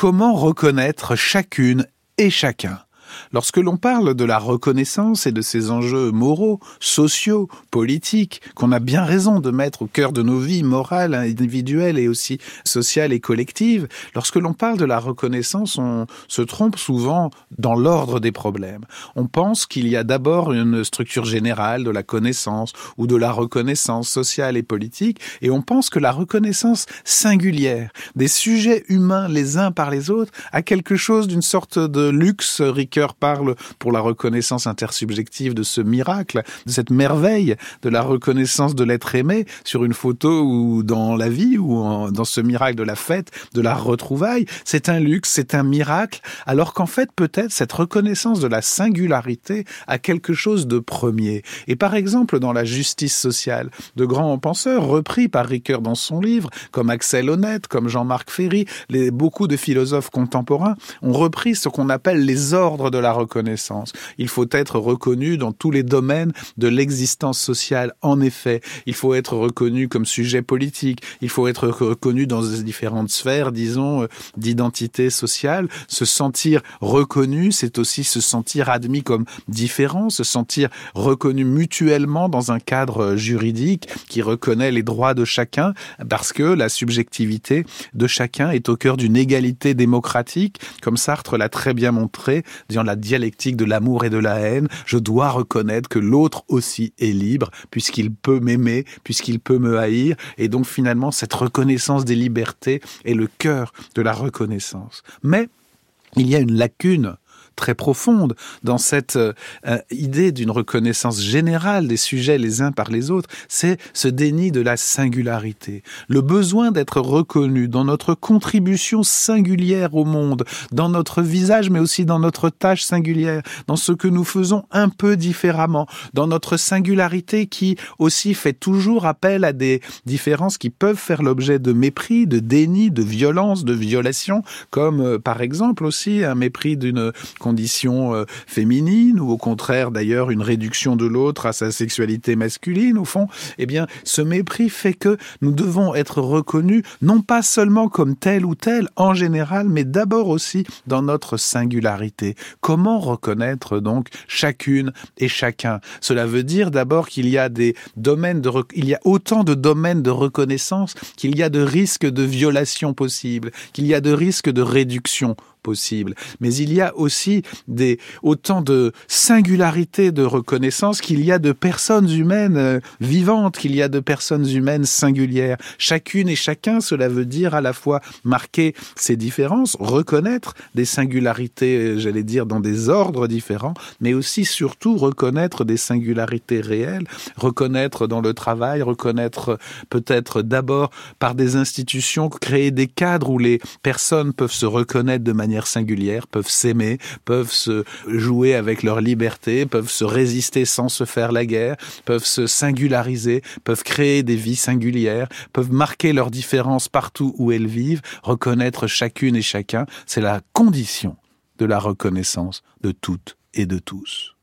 comment reconnaître chacune et chacun Lorsque l'on parle de la reconnaissance et de ses enjeux moraux, sociaux, politiques, qu'on a bien raison de mettre au cœur de nos vies morales, individuelles et aussi sociales et collectives, lorsque l'on parle de la reconnaissance, on se trompe souvent dans l'ordre des problèmes. On pense qu'il y a d'abord une structure générale de la connaissance ou de la reconnaissance sociale et politique, et on pense que la reconnaissance singulière des sujets humains les uns par les autres a quelque chose d'une sorte de luxe ricain parle pour la reconnaissance intersubjective de ce miracle, de cette merveille de la reconnaissance de l'être aimé sur une photo ou dans la vie ou dans ce miracle de la fête, de la retrouvaille. C'est un luxe, c'est un miracle, alors qu'en fait peut-être cette reconnaissance de la singularité a quelque chose de premier. Et par exemple dans la justice sociale, de grands penseurs repris par Ricoeur dans son livre, comme Axel Honnête, comme Jean-Marc Ferry, beaucoup de philosophes contemporains ont repris ce qu'on appelle les ordres de la reconnaissance. Il faut être reconnu dans tous les domaines de l'existence sociale. En effet, il faut être reconnu comme sujet politique. Il faut être reconnu dans différentes sphères, disons, euh, d'identité sociale. Se sentir reconnu, c'est aussi se sentir admis comme différent, se sentir reconnu mutuellement dans un cadre juridique qui reconnaît les droits de chacun, parce que la subjectivité de chacun est au cœur d'une égalité démocratique, comme Sartre l'a très bien montré la dialectique de l'amour et de la haine, je dois reconnaître que l'autre aussi est libre, puisqu'il peut m'aimer, puisqu'il peut me haïr, et donc finalement cette reconnaissance des libertés est le cœur de la reconnaissance. Mais il y a une lacune très profonde dans cette euh, idée d'une reconnaissance générale des sujets les uns par les autres, c'est ce déni de la singularité, le besoin d'être reconnu dans notre contribution singulière au monde, dans notre visage, mais aussi dans notre tâche singulière, dans ce que nous faisons un peu différemment, dans notre singularité qui aussi fait toujours appel à des différences qui peuvent faire l'objet de mépris, de déni, de violence, de violation, comme euh, par exemple aussi un mépris d'une condition euh, féminine ou au contraire d'ailleurs une réduction de l'autre à sa sexualité masculine au fond, eh bien ce mépris fait que nous devons être reconnus non pas seulement comme tel ou tel en général, mais d'abord aussi dans notre singularité. Comment reconnaître donc chacune et chacun? Cela veut dire d'abord qu'il y a des domaines de il y a autant de domaines de reconnaissance qu'il y a de risques de violation possibles, qu'il y a de risques de réduction possible. Mais il y a aussi des, autant de singularités de reconnaissance qu'il y a de personnes humaines euh, vivantes, qu'il y a de personnes humaines singulières. Chacune et chacun, cela veut dire à la fois marquer ces différences, reconnaître des singularités, euh, j'allais dire, dans des ordres différents, mais aussi surtout reconnaître des singularités réelles, reconnaître dans le travail, reconnaître peut-être d'abord par des institutions, créer des cadres où les personnes peuvent se reconnaître de manière singulière, peuvent s'aimer, peuvent se jouer avec leur liberté, peuvent se résister sans se faire la guerre, peuvent se singulariser, peuvent créer des vies singulières, peuvent marquer leurs différences partout où elles vivent, reconnaître chacune et chacun, c'est la condition de la reconnaissance de toutes et de tous.